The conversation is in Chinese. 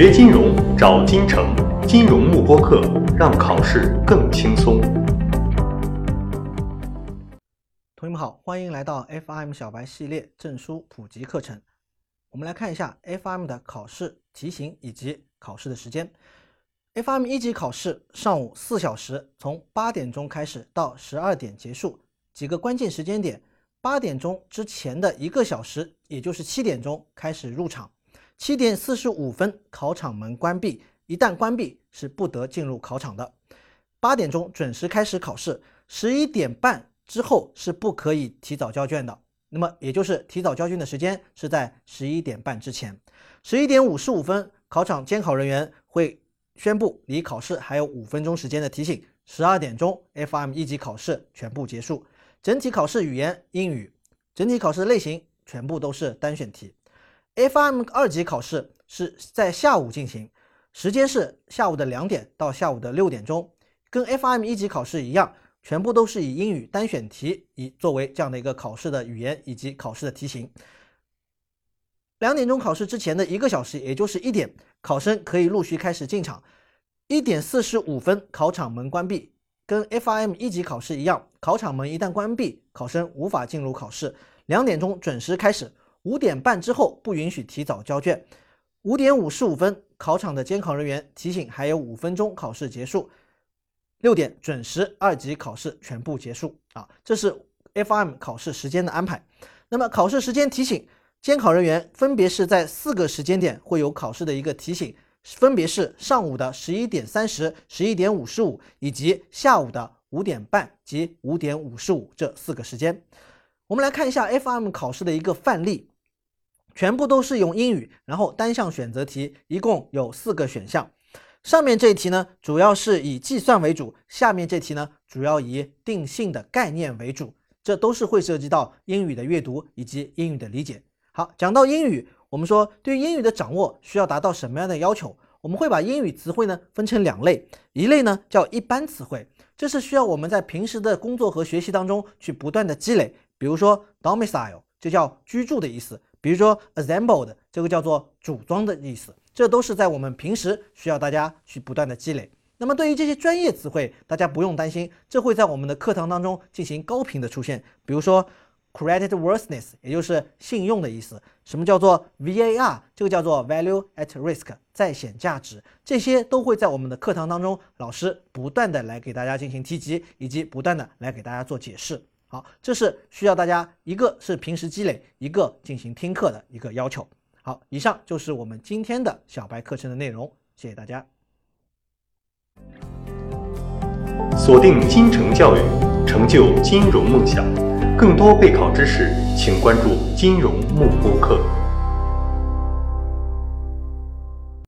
学金融找金城，金融慕播课，让考试更轻松。同学们好，欢迎来到 FM 小白系列证书普及课程。我们来看一下 FM 的考试题型以及考试的时间。FM 一级考试上午四小时，从八点钟开始到十二点结束。几个关键时间点：八点钟之前的一个小时，也就是七点钟开始入场。七点四十五分，考场门关闭。一旦关闭，是不得进入考场的。八点钟准时开始考试，十一点半之后是不可以提早交卷的。那么，也就是提早交卷的时间是在十一点半之前。十一点五十五分，考场监考人员会宣布离考试还有五分钟时间的提醒。十二点钟，FM 一级考试全部结束。整体考试语言英语，整体考试类型全部都是单选题。FIM 二级考试是在下午进行，时间是下午的两点到下午的六点钟，跟 FIM 一级考试一样，全部都是以英语单选题以作为这样的一个考试的语言以及考试的题型。两点钟考试之前的一个小时，也就是一点，考生可以陆续开始进场。一点四十五分，考场门关闭，跟 FIM 一级考试一样，考场门一旦关闭，考生无法进入考试。两点钟准时开始。五点半之后不允许提早交卷。五点五十五分，考场的监考人员提醒还有五分钟考试结束。六点准时二级考试全部结束啊，这是 FM 考试时间的安排。那么考试时间提醒，监考人员分别是在四个时间点会有考试的一个提醒，分别是上午的十一点三十、十一点五十五，以及下午的五点半及五点五十五这四个时间。我们来看一下 FM 考试的一个范例，全部都是用英语，然后单项选择题，一共有四个选项。上面这一题呢，主要是以计算为主；下面这题呢，主要以定性的概念为主。这都是会涉及到英语的阅读以及英语的理解。好，讲到英语，我们说对英语的掌握需要达到什么样的要求？我们会把英语词汇呢分成两类，一类呢叫一般词汇，这是需要我们在平时的工作和学习当中去不断的积累。比如说 domicile 就叫居住的意思，比如说 assembled 这个叫做组装的意思，这都是在我们平时需要大家去不断的积累。那么对于这些专业词汇，大家不用担心，这会在我们的课堂当中进行高频的出现。比如说 credit worthiness，也就是信用的意思。什么叫做 VAR？这个叫做 value at risk，在险价值。这些都会在我们的课堂当中，老师不断的来给大家进行提及，以及不断的来给大家做解释。好，这是需要大家一个是平时积累，一个进行听课的一个要求。好，以上就是我们今天的小白课程的内容，谢谢大家。锁定金城教育，成就金融梦想。更多备考知识，请关注金融慕播课。